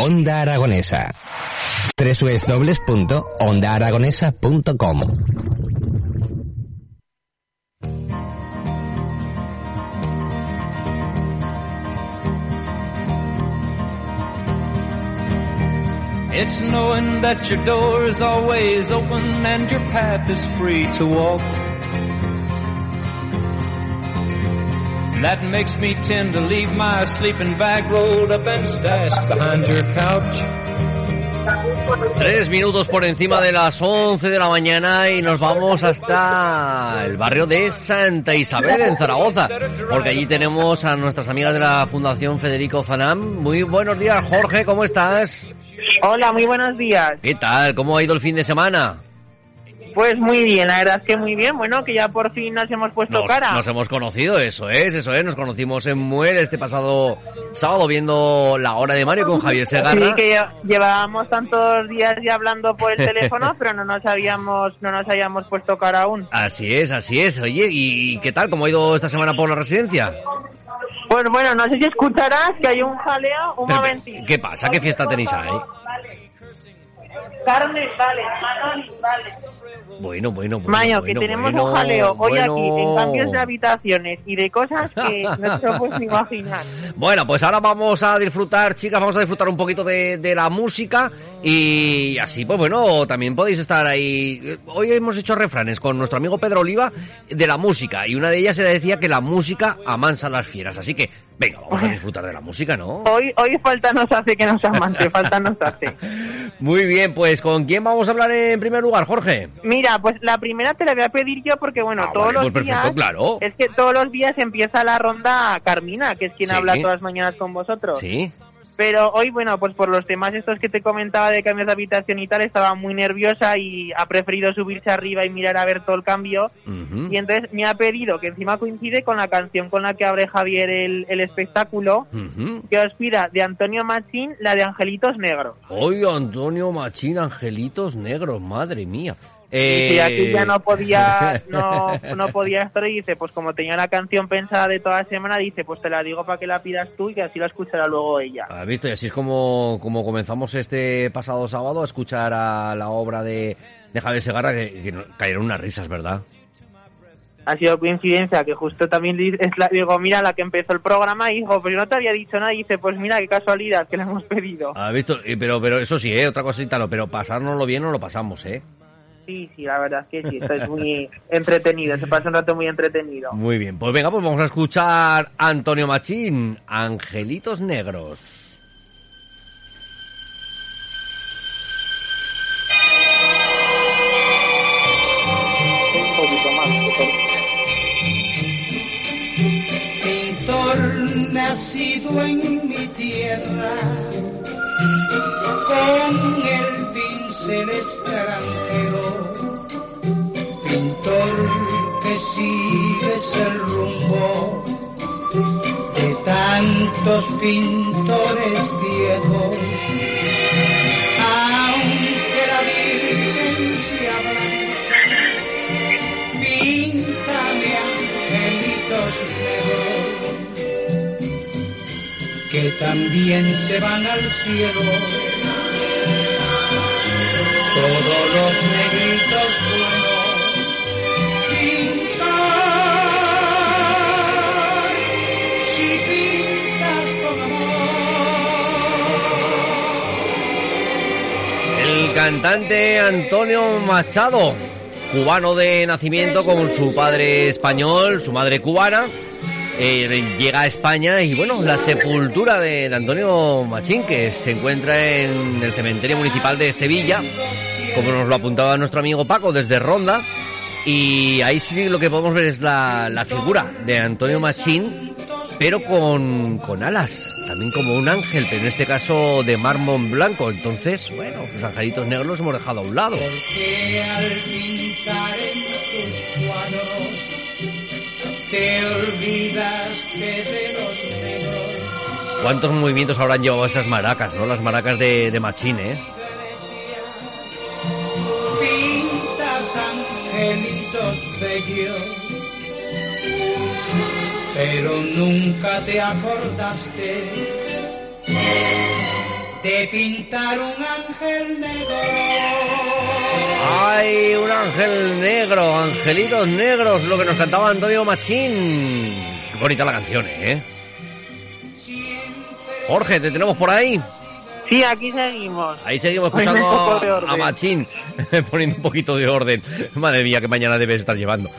Onda Aragonesa. www.ondaaragonesa.com It's knowing that your door is always open and your path is free to walk. That makes me tend to leave my sleeping bag rolled up and stashed behind your couch. Tres minutos por encima de las 11 de la mañana y nos vamos hasta el barrio de Santa Isabel en Zaragoza, porque allí tenemos a nuestras amigas de la Fundación Federico Zanam. Muy buenos días, Jorge, ¿cómo estás? Hola, muy buenos días. ¿Qué tal? ¿Cómo ha ido el fin de semana? Pues muy bien, la verdad es que muy bien. Bueno, que ya por fin nos hemos puesto Nos, cara. nos hemos conocido, eso es, eso es. Nos conocimos en Muel este pasado sábado viendo la hora de Mario con Javier Sí, Segarra. que lle- llevábamos tantos días ya hablando por el teléfono, pero no nos habíamos no nos habíamos puesto cara aún. Así es, así es. Oye, ¿y qué tal? ¿Cómo ha ido esta semana por la residencia? Pues bueno, no sé si escucharás que hay un jaleo. Un Pero, momentito. ¿Qué pasa? ¿Qué fiesta tenéis ahí? Carmen, vale. Vale. Bueno, bueno, bueno. Mayo, bueno, que tenemos bueno, un jaleo hoy bueno. aquí en cambios de habitaciones y de cosas que no puedes ni imaginar. Bueno, pues ahora vamos a disfrutar, chicas, vamos a disfrutar un poquito de, de la música y así, pues bueno, también podéis estar ahí. Hoy hemos hecho refranes con nuestro amigo Pedro Oliva de la música y una de ellas se decía que la música amansa a las fieras, así que venga, vamos a disfrutar de la música, ¿no? Hoy, hoy falta nos hace que nos amante, falta nos hace. Muy bien, pues ¿con quién vamos a hablar en primer lugar, Jorge? Mira, pues la primera te la voy a pedir yo porque, bueno, Ah, todos vale, los pues perfecto, días... claro. Es que todos los días empieza la ronda Carmina, que es quien Sí. habla todas las mañanas con vosotros. Sí. Pero hoy, bueno, pues por los temas estos que te comentaba de cambios de habitación y tal, estaba muy nerviosa y ha preferido subirse arriba y mirar a ver todo el cambio. Y entonces me ha pedido, que encima coincide con la canción con la que abre Javier el, el espectáculo, que os pida de Antonio Machín la de Angelitos Negros. Hoy Antonio Machín, Angelitos Negros, madre mía. Y Eh... que aquí ya no podía, no, no podía estar y dice, pues como tenía la canción pensada de toda la semana, dice, pues te la digo para que la pidas tú y que así la escuchará luego ella. ¿Has visto? Y así es como, como comenzamos este pasado sábado a escuchar a la obra de, de Javier Segarra, que, cayeron unas risas, ¿verdad? Ha sido coincidencia que justo también la, digo, mira, la que empezó el programa, hijo, pero yo no te había dicho nada y dice, pues mira, qué casualidad que la hemos pedido. ¿Has visto? Y- Pero, pero eso sí, ¿eh? Otra cosita, no, pero pasárnoslo bien no lo pasamos, ¿eh? Sí, sí, la verdad es que sí, esto es muy entretenido, se pasa un rato muy entretenido. Muy bien, pues venga, pues vamos a escuchar a Antonio Machín, Angelitos Negros. Un poquito más, un poquito. pintor nacido en mi tierra, con el pincel extranjero, sigues el rumbo de tantos pintores viejos, aunque la Virgen sea blanca, píntame angelitos negros que también se van al cielo. Todos los negritos buenos, cantante Antonio Machado, cubano de nacimiento con su padre español, su madre cubana, eh, llega a España y bueno, la sepultura de Antonio Machín, que se encuentra en el cementerio municipal de Sevilla, como nos lo apuntaba nuestro amigo Paco desde Ronda, Y ahí sí lo que podemos ver es la, la figura de Antonio Machín, pero con, con alas, también como un ángel, pero en este caso de mármol blanco. Entonces, bueno, los angelitos negros los hemos dejado a un lado. Porque al pintar en tus cuadros te olvidaste de los negros. ¿Cuántos movimientos habrán llevado esas maracas, no? Las maracas de, de Machín, ¿eh? Pintas angelitos bellos, pero nunca te acordaste de pintar un ángel negro. ¡Ay, un ángel negro! Angelitos negros, lo que nos cantaba Antonio Machín. Qué bonita la canción, ¿eh? Jorge, ¿te tenemos por ahí? Sí, aquí seguimos. Ahí seguimos escuchando a, Machín, poniendo un poquito de orden. Madre mía, qué mañana debes estar llevando.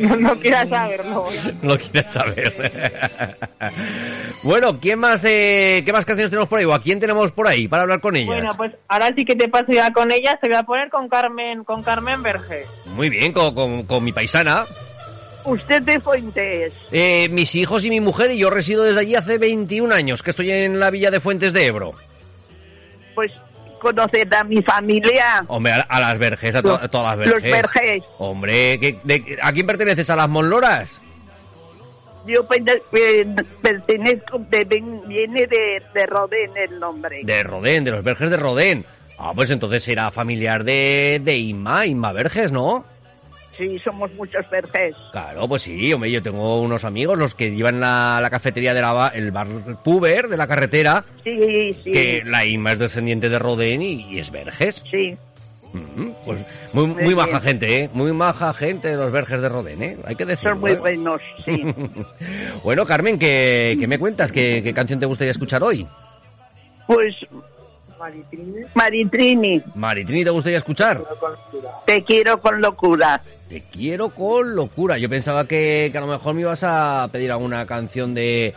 No, no quieras saberlo. Lo quieres saber. bueno, ¿quién más, eh, ¿qué más canciones tenemos por ahí? ¿O a quién tenemos por ahí para hablar con ellas? Bueno, pues ahora sí que te paso ya con ella. Se voy a poner con Carmen, con Carmen Verge. Muy bien, con, con- con mi paisana. Usted de Fuentes. Eh, mis hijos y mi mujer y yo resido desde allí hace 21 años, que estoy en la villa de Fuentes de Ebro. Pues conocer a mi familia. Hombre, a, a las verges, a, to- a todas las Los verges. Hombre, ¿qué- de- ¿a quién perteneces? ¿A las Monloras? Yo eh, pertenezco, de, viene de, de Rodén el nombre. De Rodén, de los Verges de Rodén. Ah, pues entonces será familiar de, de Inma, Inma Verges, ¿no? Sí, somos muchos Vergés. Claro, pues sí, hombre, yo tengo unos amigos, los que llevan la, la cafetería de la, ba- el bar Puber de la carretera, Sí, sí, que la Inma es descendiente de Rodén y, y es Verges. sí. Mm, Pues muy, muy, Muy maja gente, ¿eh? Muy maja gente de los Verges de Rodén, ¿eh? Hay que decirlo. Son muy ¿eh? buenos, sí. bueno, Carmen, ¿qué, qué me cuentas? ¿Qué, qué canción te gustaría escuchar hoy? Pues, Maritrini, Maritrini, ¿te gustaría escuchar? te quiero con locura. Te quiero con locura. Yo pensaba que, que a lo mejor me ibas a pedir alguna canción de,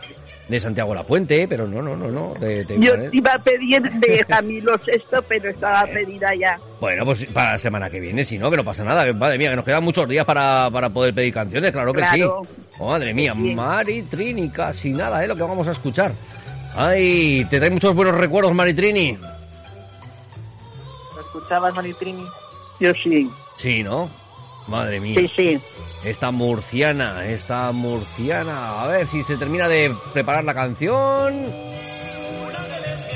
de Santiago Lapuente, pero no, no, no, no. te- te- Yo te iba a pedir de Camilo Sexto, pero estaba pedida ya. Bueno, pues para la semana que viene, si no, que no pasa nada. que, Madre mía, que nos quedan muchos días para, para poder pedir canciones, claro que Claro. sí. Oh, madre mía, Bien. Maritrini, casi nada, ¿eh? Lo que vamos a escuchar. Ay, te trae muchos buenos recuerdos, Maritrini. ¿Lo escuchabas, Maritrini? Yo sí, Sí, ¿no? Madre mía. sí, sí. Esta murciana, esta murciana. A ver si se termina de preparar la canción.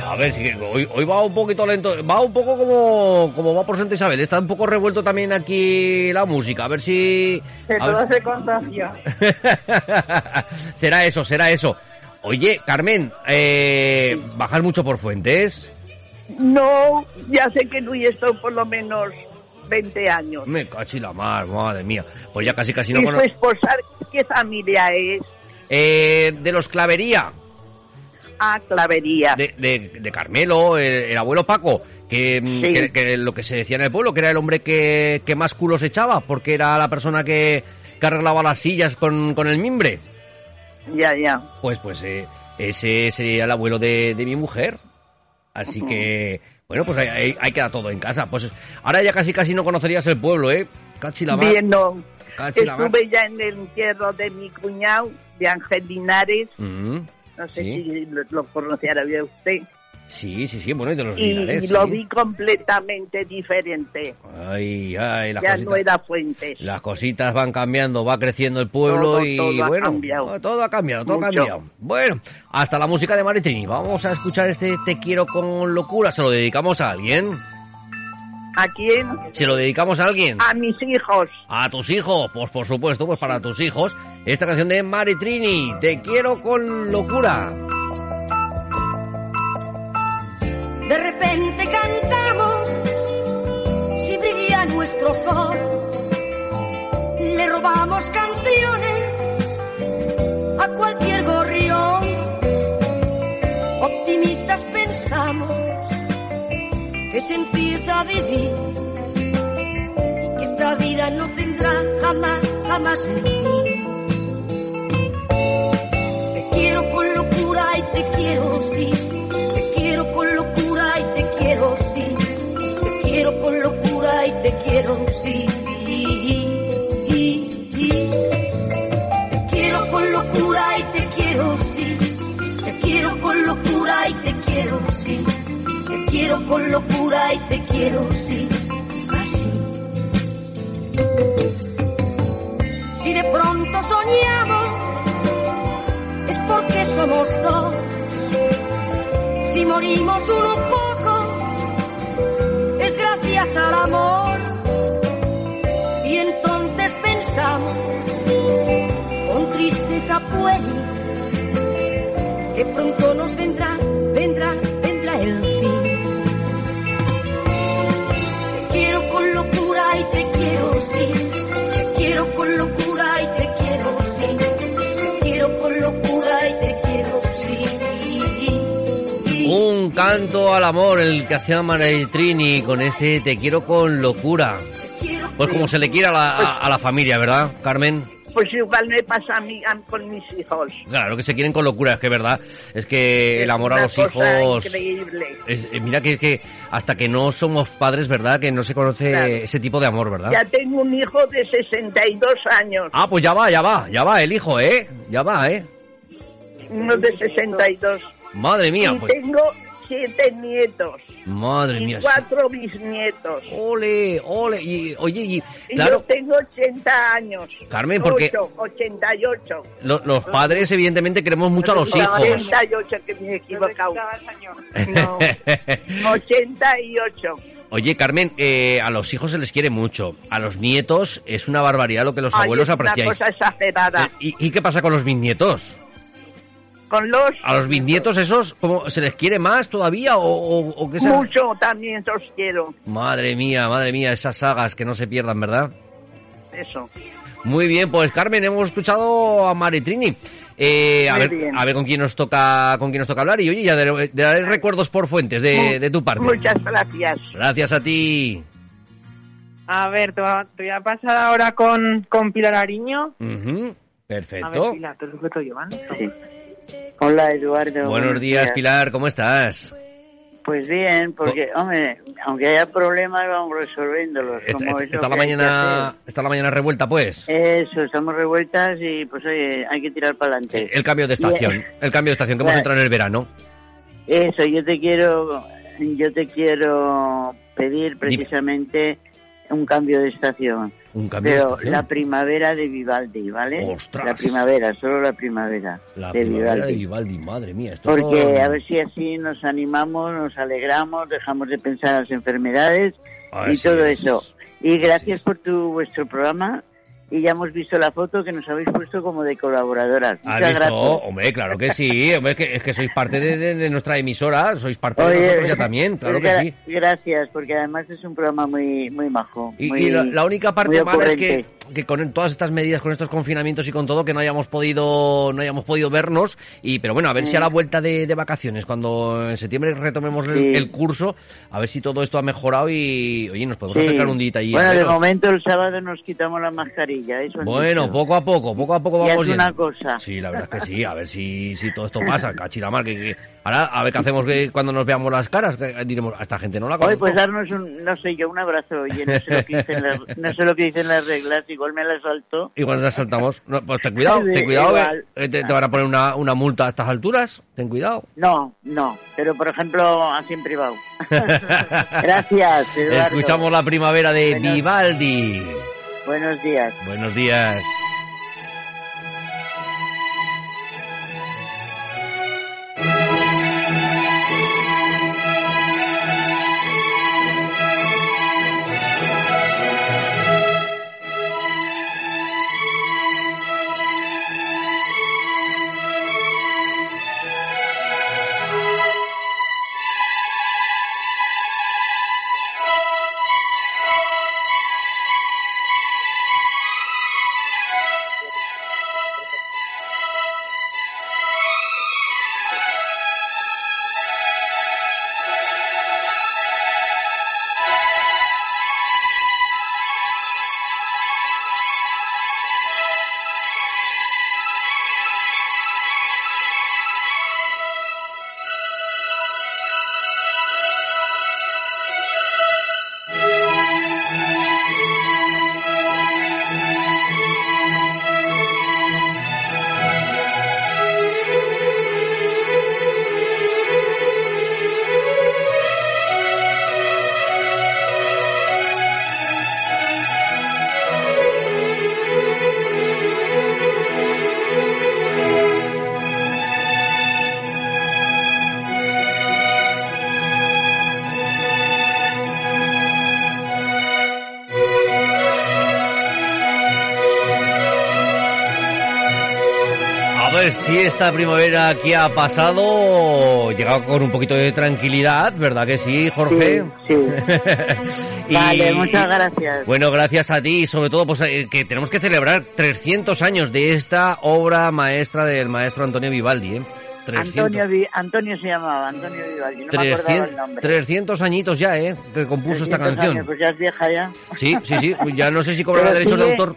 A ver si hoy, hoy va un poquito lento. Va un poco como, como va por Santa Isabel. Está un poco revuelto también aquí la música. A ver si. Que a ver- todo se contagia. será eso, será eso. Oye, Carmen, eh, ¿bajas mucho por fuentes? No, ya sé que no he estado por lo menos 20 años. Me cachi la mar, madre mía. Pues ya casi casi no ¿Y su conozco. esposa qué familia es? Eh, de los Clavería. Ah, Clavería. de, de, de Carmelo, el, el abuelo Paco, que, mm, Sí. que, que lo que se decía en el pueblo, que era el hombre que, que más culos echaba, porque era la persona que, que arreglaba las sillas con, con el mimbre. Ya, ya. Pues, pues eh, ese sería el abuelo de, de mi mujer. Así que, bueno, pues ahí, ahí, queda todo en casa. Pues ahora ya casi casi no conocerías el pueblo, ¿eh? Cachi la mar. Bien, no. Estuve ya en el entierro de mi cuñado, de Ángel Linares. No sé Sí. si lo, lo conocerá usted. Sí, sí, sí, bueno, y de los Y, Linares, y lo sí. vi completamente diferente. Ay, ay, las ya cositas. no era Fuentes. Las cositas van cambiando, va creciendo el pueblo Todo, y todo ha bueno, cambiado. todo ha cambiado, todo ha cambiado. Bueno, hasta la música de Maritrini. Vamos a escuchar este Te quiero con locura. ¿Se lo dedicamos a alguien? ¿A quién? ¿Se lo dedicamos a alguien? A mis hijos. A tus hijos, pues por supuesto, pues para tus hijos. Esta canción de Maritrini, Te quiero con locura. De repente cantamos, si brilla nuestro sol, le robamos canciones a cualquier gorrión. Optimistas pensamos que se empieza a vivir y que esta vida no tendrá jamás, jamás fin. Te quiero con locura y te quiero sí. te quiero, sí. Te quiero con locura y te quiero, sí. Te quiero con locura y te quiero, sí. Te quiero con locura y te quiero, sí. Así. Si de pronto soñamos, es porque somos dos. Si morimos uno poco, es gracias al amor. Tristeza puede, que pronto nos vendrá, vendrá, vendrá el fin. Te quiero con locura y te quiero, sí. Te quiero con locura y te quiero, sí. Te quiero con locura y te quiero, sí. Un canto al amor, el que hacía María Trini con este Te quiero con locura. Pues como se le quiere a la, a- a la familia, ¿verdad, Carmen? Pues igual me pasa a mí a- con mis hijos. Claro que se quieren con locura, es que es verdad. Es que el amor a los cosa hijos... Increíble. es- eh, mira que, que hasta que no somos padres, ¿verdad? Que no se conoce Claro. ese tipo de amor, ¿verdad? Ya tengo un hijo de 62 años, Ah, pues ya va, ya va, ya va el hijo, ¿eh? Ya va, ¿eh? uno de 62. Madre mía, y pues... tengo siete nietos Madre y mía. cuatro bisnietos. Ole, ole. Y, oye, y Y claro, yo tengo 80 años. Carmen, porque- Ocho, 88. lo- los padres evidentemente queremos mucho a los hijos. 88, que me he equivocado. No, 88. Oye, Carmen, eh, a los hijos se les quiere mucho. A los nietos es una barbaridad lo que los Ay, abuelos es una apreciáis. cosa exagerada. Eh, ¿Y, y qué pasa con los bisnietos? Con los... ¿A los bisnietos esos cómo, se les quiere más todavía o, o- o qué se- Mucho también los quiero. Madre mía, madre mía, esas sagas que no se pierdan, ¿verdad? Eso. Muy bien, pues Carmen, hemos escuchado a Maritrini. Eh, a ver, bien. a ver con quién nos toca, con quién nos toca hablar y oye, ya daré, daré recuerdos por fuentes de, de tu parte. Muchas gracias. Gracias a ti. A ver, te voy a, pasar ahora con, con Pilar Ariño. Ujú, A ver, Perfecto. Pilar, te lo sujeto yo, ¿vale? Hola Eduardo. Buenos días, Pilar, ¿cómo estás? Pues bien, porque, hombre, aunque haya problemas, vamos resolviéndolos. Está, como está la mañana, está la mañana revuelta, pues. Eso, estamos revueltas y pues oye, hay que tirar para adelante. El cambio de estación, Bien. el cambio de estación, que hemos entrado en el verano. Eso, yo te quiero, yo te quiero pedir precisamente un cambio de estación. Un cambio Pero la primavera de Vivaldi, ¿vale? ¡Ostras! La primavera, solo la primavera La de primavera Vivaldi. de Vivaldi, madre mía. Esto Porque a ver si así nos animamos, nos alegramos, dejamos de pensar en las enfermedades y todo es. eso. Y gracias por tu vuestro programa y ya hemos visto la foto que nos habéis puesto como de colaboradoras. ¿Has Muchas visto? gracias. Hombre, claro que sí. Hombre, es, que, es que sois parte de, de- de nuestra emisora, sois parte de Oye, nosotros ya también, claro que sí. Gracias, porque además es un programa muy muy majo. Y, muy- y la, la única parte mala es que. Que con todas estas medidas, con estos confinamientos y con todo, que no hayamos podido, no hayamos podido vernos. Y pero bueno, a ver si a la vuelta de, de vacaciones, cuando en septiembre retomemos el, Sí. el curso, a ver si todo esto ha mejorado y oye, nos podemos Sí. acercar un día allí. Bueno, de momento el sábado nos quitamos la mascarilla. Eso Bueno, dicho. poco a poco, poco a poco Y vamos una cosa. Sí, la verdad es que sí, a ver si, si todo esto pasa, cachiramar, que, que- ahora a ver qué hacemos que cuando nos veamos las caras, que diremos, a esta gente no la conozco. pues darnos un, no sé yo, un abrazo. Oye, no sé lo que dicen las, no sé lo que dicen las reglas, igual me las salto. Igual nos saltamos. No, pues ten cuidado, ten cuidado, igual. eh, te, te van a poner una, una multa a estas alturas, ten cuidado. No, no, pero por ejemplo así en privado. Gracias, Eduardo. Escuchamos la primavera de Bueno. Vivaldi. Buenos días. Buenos días. Si esta primavera que ha pasado llegado con un poquito de tranquilidad, ¿verdad que sí, Jorge? Sí, Y- Vale, muchas gracias. Bueno, gracias a ti y sobre todo pues eh, que tenemos que celebrar 300 años de esta obra maestra del maestro Antonio Vivaldi, ¿eh? 300, Antonio, se llamaba, Antonio Vivaldi, no me acordaba 300, el nombre. 300 añitos ya, ¿eh? Que compuso esta 300 canción. años, pues ya es vieja ya. Sí, sí, sí. Ya no sé si cobrará Pero derechos de sigue- autor.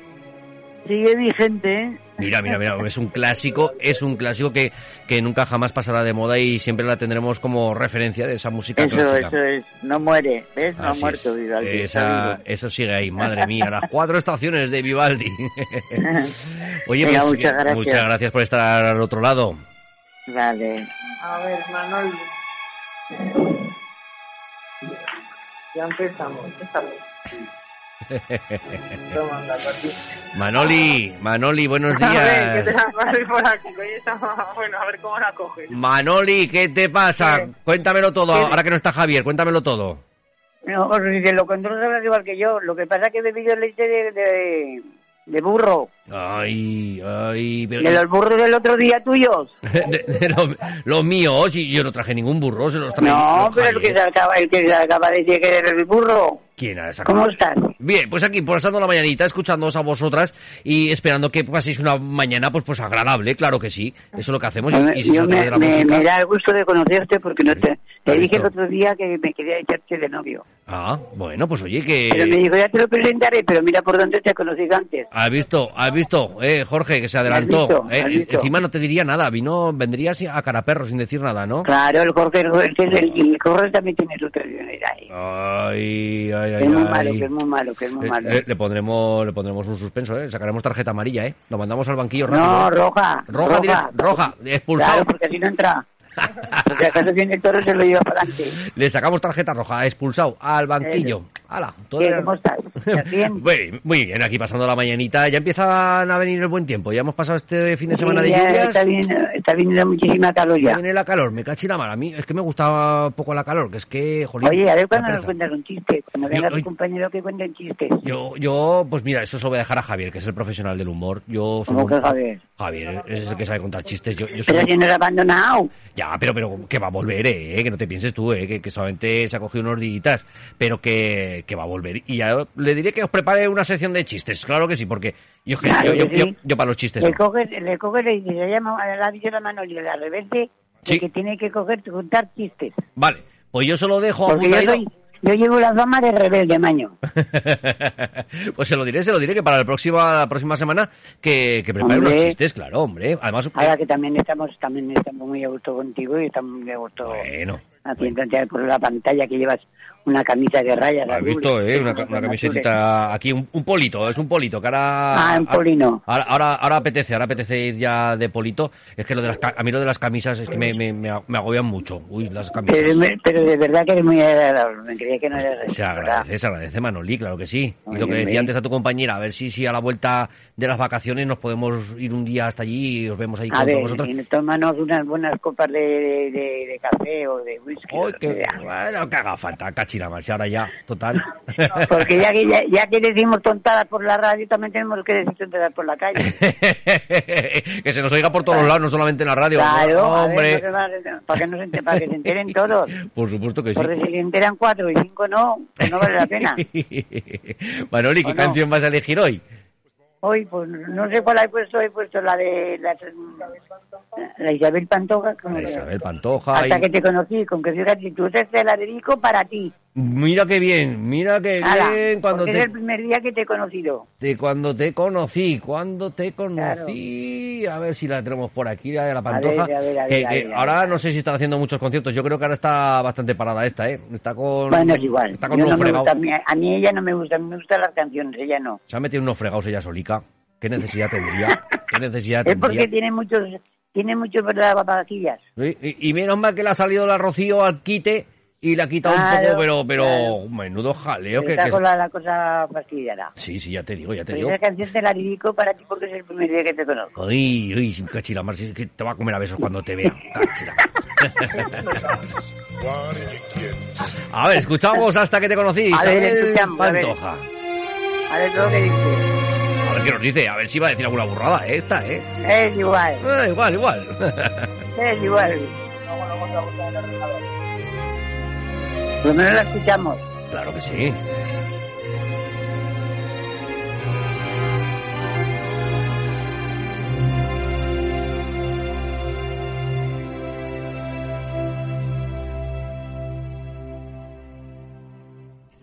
Sigue vigente, ¿eh? Mira, mira, mira, es un clásico, es un clásico que, que nunca jamás pasará de moda y siempre la tendremos como referencia de esa música Eso, clásica. eso es. No muere, ¿ves? No Así ha muerto es. Vivaldi. Esa- eso sigue ahí, madre mía, las cuatro estaciones de Vivaldi. Oye, pues muchas gracias. muchas gracias por estar al otro lado. Vale. A ver, Manol. Ya empezamos. Para ti. Manoli, Manoli, buenos A ver, que te días. pases por aquí. Bueno, a ver cómo la coges. Manoli, ¿qué te pasa? ¿Qué? Cuéntamelo todo, ¿Qué? ahora que no está Javier, cuéntamelo todo. No, pues, lo controlas igual que yo. Lo que pasa es que he bebido leche de, de, de burro. Ay, ay, pero... De los burros del otro día tuyos. de- de lo- los míos, y yo no traje ningún burro, se los traje. No, los pero el que, se acaba, el que se acaba de decir que eres el burro. ¿Quién ha sacado? ¿Cómo estás? Bien, pues aquí, por estando la mañanita, escuchándoos a vosotras y esperando que paséis una mañana, pues, pues agradable, claro que sí. Eso es lo que hacemos. y- y si se yo me, me- me da el gusto de conocerte porque no te, ¿Has te dije el otro día que me quería echarte de novio. Ah, bueno, pues oye, Pero me que... dijo, ya te lo presentaré, pero mira por dónde te he conocido antes. Has visto, has visto, eh, Jorge, que se adelantó. visto? eh. Encima no te diría nada, vino, vendría así a cara perro sin decir nada, ¿no? Claro, el Jorge, el, el, Jorge también tiene su personalidad ahí. Ay, ay, ay, es muy ay. malo, que es muy malo, que es muy Le, malo. le- le pondremos, le pondremos un suspenso, ¿eh? Sacaremos tarjeta amarilla, ¿eh? Lo mandamos al banquillo rápido. No, roja. Roja, direct- roja, expulsado. Claro, porque así no entra. Porque acaso viene el toro se lo lleva para adelante. Le sacamos tarjeta roja, expulsado al banquillo. ¡Hala! todo ¿Qué, era- ¿Cómo estás? ¿Estás bien? Muy, muy bien, aquí pasando la mañanita. Ya empiezan a venir el buen tiempo. Ya hemos pasado este fin de semana de Sí, ya lluvias. Está, bien, está viniendo muchísima calor Ya ya. viene la calor, me cachi la mala. A mí es que me gusta poco la calor, que es que, jolín. Oye, a ver da cuándo nos cuentas un chiste. Cuando venga tu compañero que cuenten chistes. Yo, yo, pues mira, eso se lo voy a dejar a Javier, que es el profesional del humor. Yo soy ¿Cómo un- que Javier? Javier es el que sabe contar chistes. Yo, yo soy Pero si nos ha abandonado. Ya, pero, pero que va a volver, eh, que no te pienses tú, eh, que, que solamente se ha cogido unos días, pero que, que va a volver. Y ya le diré que os prepare una sección de chistes, claro que sí, porque yo, Claro yo, yo, sí. para los chistes. Le no. coges, le coges y le llama a la mano y le Sí. de que tiene que coger contar chistes. Vale, pues yo se lo dejo Porque yo, apuntadito. soy, yo llevo la fama de rebelde, maño. pues se lo diré, se lo diré que para la próxima, la próxima semana que, que prepare Hombre. unos chistes, claro, hombre. Además, Ahora que también estamos también estamos muy a gusto contigo y estamos muy a gusto bueno, haciéndote por la pantalla que llevas una camisa de rayas. has azules, visto, eh, una, una azules. camisetita aquí, un, un polito, es un polito, que ahora... Ah, un polino. Ahora, ahora, ahora apetece, ahora apetece ir ya de polito. Es que lo de las, a mí lo de las camisas es que me, me, me, agobian mucho. Uy, las camisas. Pero, me- pero de verdad que eres muy agradable. Me creía que no eras Se ¿verdad? agradece, se agradece, Manolí, claro que sí. Y lo que decía antes a tu compañera, a ver si, si a la vuelta de las vacaciones nos podemos ir un día hasta allí y os vemos ahí A con ver, vosotros. y tómanos unas buenas copas de, de, de- de café o de whisky. Ay, o lo que, que bueno, que haga falta, cachira más, y ahora ya, total. Porque ya que, ya, ya que decimos tontadas por la radio, también tenemos que decir tontadas por la calle. que se nos oiga por todos lados, no solamente en la radio. Claro, No, ver, hombre. no va- para, que no se para que se enteren todos. Por supuesto que sí. Porque si se enteran cuatro y cinco no, pues no vale la pena. Manoli, ¿qué canción vas a elegir hoy? Hoy, pues no sé cuál he puesto, he puesto la de la, la Isabel Pantoja. como- Isabel Pantoja. Hasta y- que te conocí, con que fíjate, tú te la dedico para ti. Mira qué bien, mira qué Ala, bien cuando te, es el primer día que te he conocido. de cuando te conocí, cuando te conocí, a ver si la tenemos por aquí, la de la Pantoja, ver, a ver, a ver, que, a que ver, a ahora no sé si están haciendo muchos conciertos, yo creo que ahora está bastante parada esta, ¿eh? Está con... Bueno, es igual. Está con unos no fregados. gusta, a, mí, ella no me gusta, a mí me gustan las canciones, ella no. Se ha metido unos fregados ella solica. ¿Qué necesidad tendría? ¿Qué necesidad Es porque tendría? tiene muchos, tiene muchos verdad. Sí, Y, y menos mal que le ha salido la Rocío al quite y le ha quitado un Claro, poco, pero, pero claro. menudo jaleo que, Está que- con la, la cosa fastidiada. Sí, sí, ya te digo, ya te Pero digo. esa canción te la dedico para ti porque es el primer día que te conozco. Ay, ay, cachila, si es que te va a comer a besos cuando te vea. Cachila. a ver, escuchamos hasta que te conocí. A ver, escuchamos, a ver. A ver lo que dice. A ver qué nos dice. A ver si va a decir alguna burrada ¿eh? esta, ¿eh? Es igual, Ah, igual, igual. es igual. Lo menos la escuchamos. claro que sí.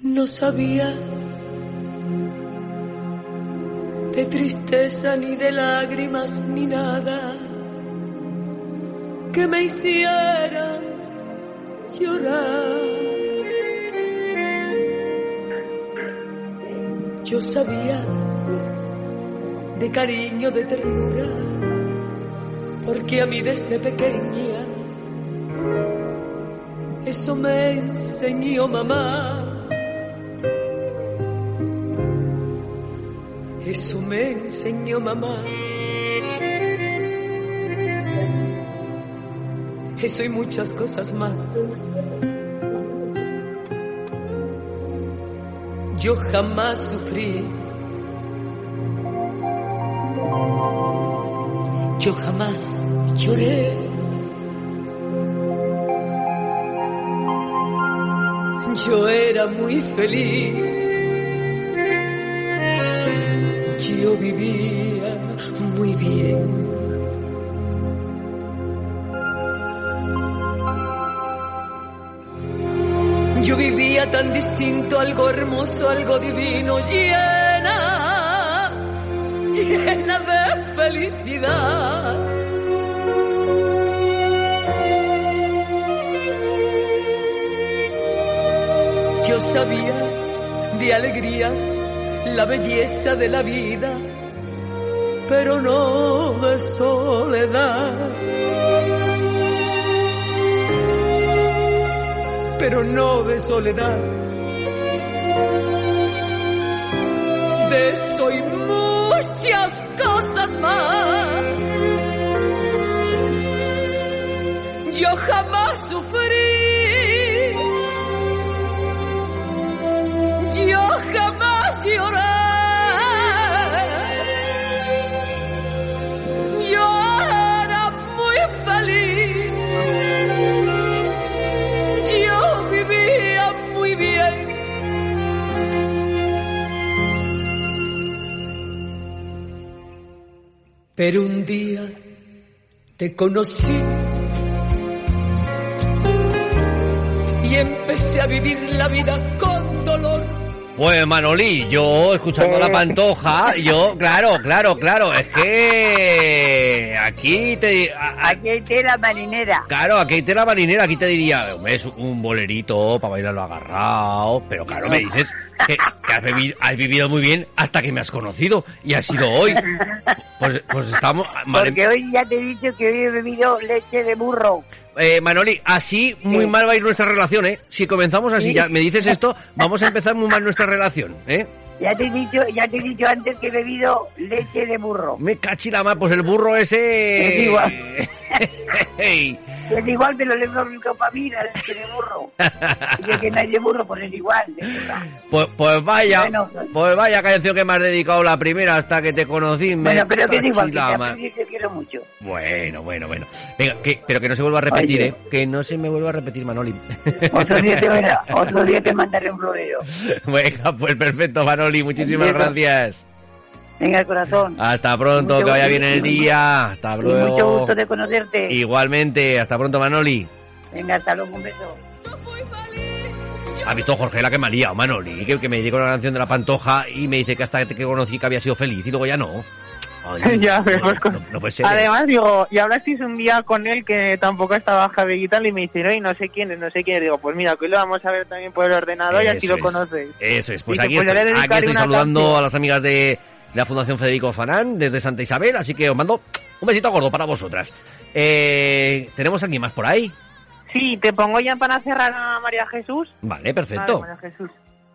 No sabía de tristeza ni de lágrimas ni nada que me hiciera llorar. Yo sabía de cariño, de ternura, porque a mí desde pequeña eso me enseñó mamá. Eso me enseñó mamá. Eso y muchas cosas más. Yo jamás sufrí. Yo jamás lloré. Yo era muy feliz. Yo vivía muy bien. Tan distinto, algo hermoso, algo divino, llena, llena de felicidad. Yo sabía de alegrías la belleza de la vida, pero no de soledad. Pero no de soledad. De eso y muchas cosas más. Yo jamás sufrí. Pero un día te conocí y empecé a vivir la vida con dolor. Pues Manolí, yo escuchando la pantoja, yo, claro, claro, claro, es que aquí te... a- a- Aquí hay tela marinera. Claro, aquí hay tela marinera, aquí te diría, es un bolerito para bailarlo agarrado, pero claro, me dices que, que has, vivido, has vivido muy bien hasta que me has conocido y ha sido hoy. Pues, pues estamos... Porque hoy ya te he dicho que hoy he bebido leche de burro. Eh, Manoli, así muy mal va a ir nuestra relación, ¿eh? Si comenzamos así, Sí. ya me dices esto, vamos a empezar muy mal nuestra relación, ¿eh? Ya te he dicho, ya te he dicho antes que he bebido leche de burro. Me cachilama, pues el burro ese... Es igual. Es igual, pero le doy para mí la leche de burro. Y que de burro, pues es igual. de. Pues, pues vaya, Bueno. pues vaya canción que me has dedicado la primera hasta que te conocí. me Bueno, pero que es igual, que te quiero mucho. Bueno, bueno, bueno. Venga, que- pero que no se vuelva a repetir, Oye. ¿eh? Que no se me vuelva a repetir, Manoli. Otro día te, verá, otro día te mandaré un florero. Venga, pues perfecto, Manoli. Muchísimas gracias. Venga, corazón. Hasta pronto, Mucho que vaya bien el día. Hasta Y luego. mucho gusto de conocerte. Igualmente, hasta pronto, Manoli. Venga, hasta luego, un beso. ¿Has visto Jorge la que me ha liado, Manoli? Que, que me llegó la canción de la pantoja y me dice que hasta que conocí que había sido feliz y luego ya no. Ay, Ya, no, vemos no, con- no- no puede ser. Además, digo, y hablasteis un día con él que tampoco estaba Javi y tal, y me dice, oye, no sé quién es, no sé quién es. Digo, pues mira, que hoy lo vamos a ver también por el ordenador y así lo es. conoces. Eso es, pues aquí, pues estoy, aquí estoy saludando canción. a las amigas de la Fundación Federico Fanán desde Santa Isabel, así que os mando un besito gordo para vosotras. Eh, ¿Tenemos aquí más por ahí? Sí, te pongo ya para cerrar a María Jesús. Vale, perfecto. ver, María Jesús.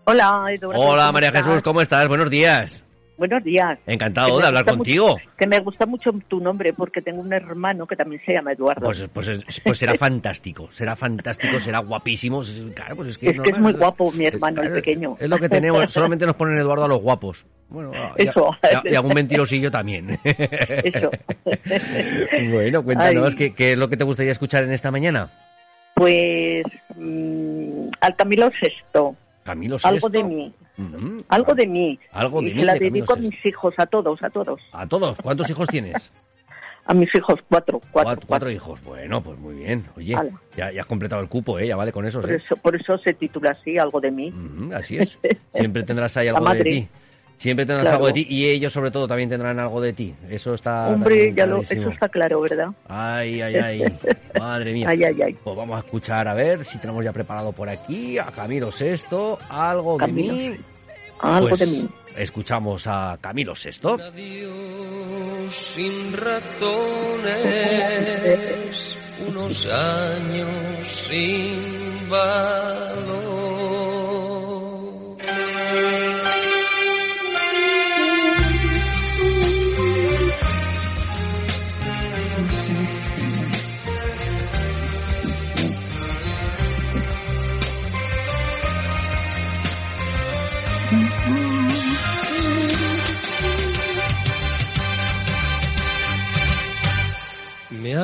Hola, Hola ¿cómo María? Jesús, ¿cómo estás? Buenos días. Buenos días. Encantado Que de hablar contigo. mucho- que me gusta mucho tu nombre porque tengo un hermano que también se llama Eduardo. Pues, pues, pues será fantástico, será fantástico, será guapísimo. Claro, pues es que, es que es normal. muy guapo mi hermano, el pequeño. Es lo que tenemos, solamente nos ponen Eduardo a los guapos. Bueno, y, Eso. y- y algún mentirosillo también. Eso. bueno, cuéntanos. ¿qué, qué es lo que te gustaría escuchar en esta mañana? Pues mm, al Camilo Sexto. Camilo Algo de mí. Algo de mí. Algo de y mí la de Camilo dedico a mis hijos, a todos, a todos. A todos, ¿cuántos hijos tienes? A mis hijos, cuatro, cuatro. cuatro, cuatro hijos. Bueno, pues muy bien. Oye, ya, ya has completado el cupo, ¿eh? Ya vale con esos, Por ¿eh? eso, por eso se titula así, Algo de mí. Mm, así es. Siempre tendrás ahí algo de ti. Siempre tendrás Claro. algo de ti y ellos sobre todo también tendrán algo de ti. Eso está Hombre, también ya lo, clarísimo. eso está claro, ¿verdad? Ay, ay, ay. Madre mía. Ay, ay, ay. Pues vamos a escuchar a ver si tenemos ya preparado por aquí a Camilo Sexto, algo Camilo de mí. Algo Pues de mí. Escuchamos a Camilo Sexto. sin ratones, unos años sin valor.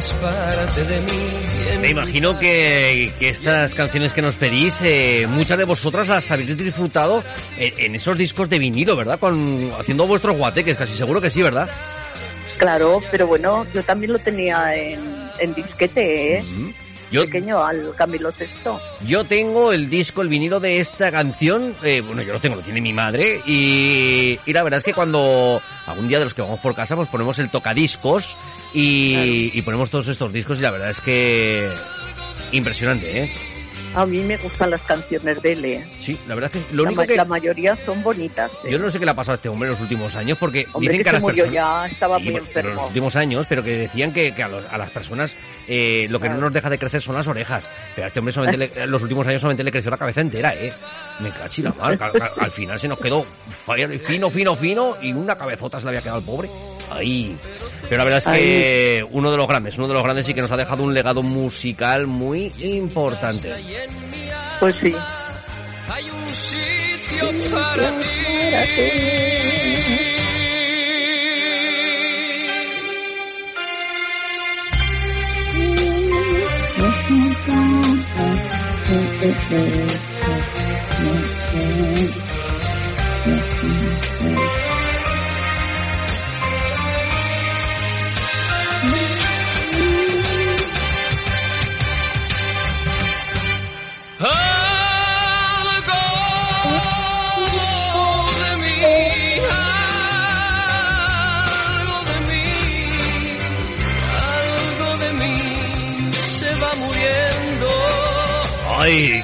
formas parte de mí. y en Me imagino que, que estas canciones que nos pedís, eh, muchas de vosotras las habéis disfrutado en, en esos discos de vinilo, ¿verdad? Con, haciendo vuestros guateques, casi seguro que sí, ¿verdad? Claro, pero bueno, yo también lo tenía en, en disquete, ¿eh? Yo, Pequeño al Camilo Sexto. yo tengo el disco, el vinilo de esta canción, eh, bueno, yo lo tengo, lo tiene mi madre, y, y la verdad es que cuando algún día de los que vamos por casa, pues ponemos el tocadiscos y, y ponemos todos estos discos y la verdad es que impresionante, ¿eh? A mí me gustan las canciones de él, ¿eh? Sí, la verdad es que lo la, único ma- que... la mayoría son bonitas. ¿eh? Yo no sé qué le ha pasado a este hombre en los últimos años, porque Hombre, dicen que que a se las murió personas... ya, estaba Sí, muy pero en enfermo. los últimos años, pero que decían que, que a, los- a las personas eh, lo que no Claro. nos deja de crecer son las orejas. Pero a este hombre solamente le- en los últimos años solamente le creció la cabeza entera, ¿eh? Me cachi la mar. Al, al- al final se nos quedó fi- fino, fino, fino y una cabezota se le había quedado al pobre. Ahí. Pero la verdad es que uno de los grandes, uno de los grandes y que nos ha dejado un legado musical muy importante. Pues sí. Hay un sitio para ti. Algo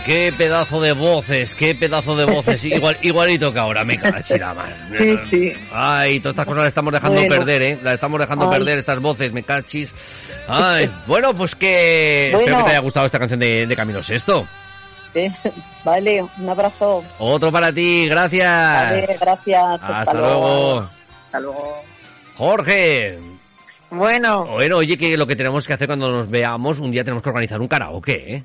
qué pedazo de voces, qué pedazo de voces. Igual, igualito que ahora, me cachi la mar. Sí, sí. Ay, todas estas cosas las estamos dejando Bueno. perder, ¿eh? Las estamos dejando Ay. perder, estas voces, me cachis. Ay, bueno, pues que... Bueno. Espero que te haya gustado esta canción de, de Camilo Sexto. Vale, un abrazo. Otro para ti, gracias. Vale, gracias. Hasta luego. Hasta luego. Jorge. Bueno, Bueno, oye, que lo que tenemos que hacer cuando nos veamos, un día tenemos que organizar un karaoke, ¿eh?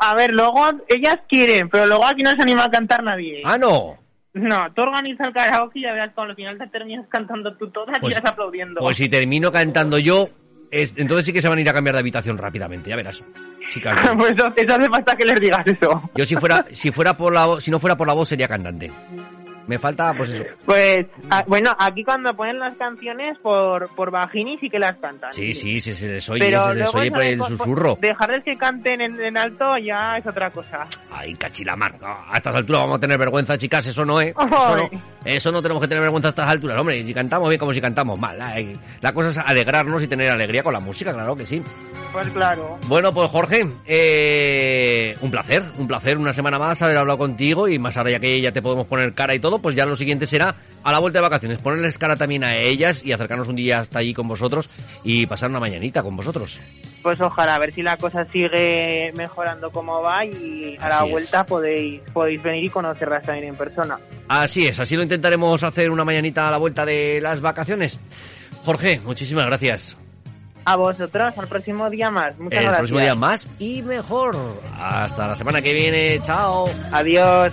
A ver, luego ellas quieren, pero luego aquí no se anima a cantar nadie. Ah, no. No, tú organizas el karaoke y ya verás cuando al final te terminas cantando tú todas Pues- y irás aplaudiendo. Pues si termino cantando yo, es- entonces sí que se van a ir a cambiar de habitación rápidamente, ya verás. Chicas, pues eso, eso hace falta que les digas eso. yo si fuera, si fuera por la si no fuera por la voz sería cantante. Me falta, pues eso. Pues, a- bueno, aquí cuando ponen las canciones por, por Bajini sí que las cantan. Sí, sí, sí, se les oye, Pero se les oye por el co- susurro. Dejarles que canten en, en alto ya es otra cosa. Ay, cachilamar. no, a estas alturas vamos a tener vergüenza, chicas. Eso no, ¿eh? Eso no, Ay. eso no tenemos que tener vergüenza a estas alturas. Hombre, si cantamos bien como si cantamos mal. ay, La cosa es alegrarnos y tener alegría con la música, claro que sí. Pues claro. Bueno, pues Jorge, eh, un placer, un placer una semana más haber hablado contigo y más ahora ya que ya te podemos poner cara y todo, pues ya lo siguiente será a la vuelta de vacaciones, ponerles cara también a ellas y acercarnos un día hasta allí con vosotros y pasar una mañanita con vosotros. Pues ojalá, a ver si la cosa sigue mejorando como va y a la es. vuelta podéis, podéis venir y conocerlas también en persona. Así es, así lo intentaremos hacer una mañanita a la vuelta de las vacaciones. Jorge, muchísimas gracias. A vosotros, al próximo día más. Muchas El gracias. próximo día más y mejor. Hasta la semana que viene. Chao. Adiós.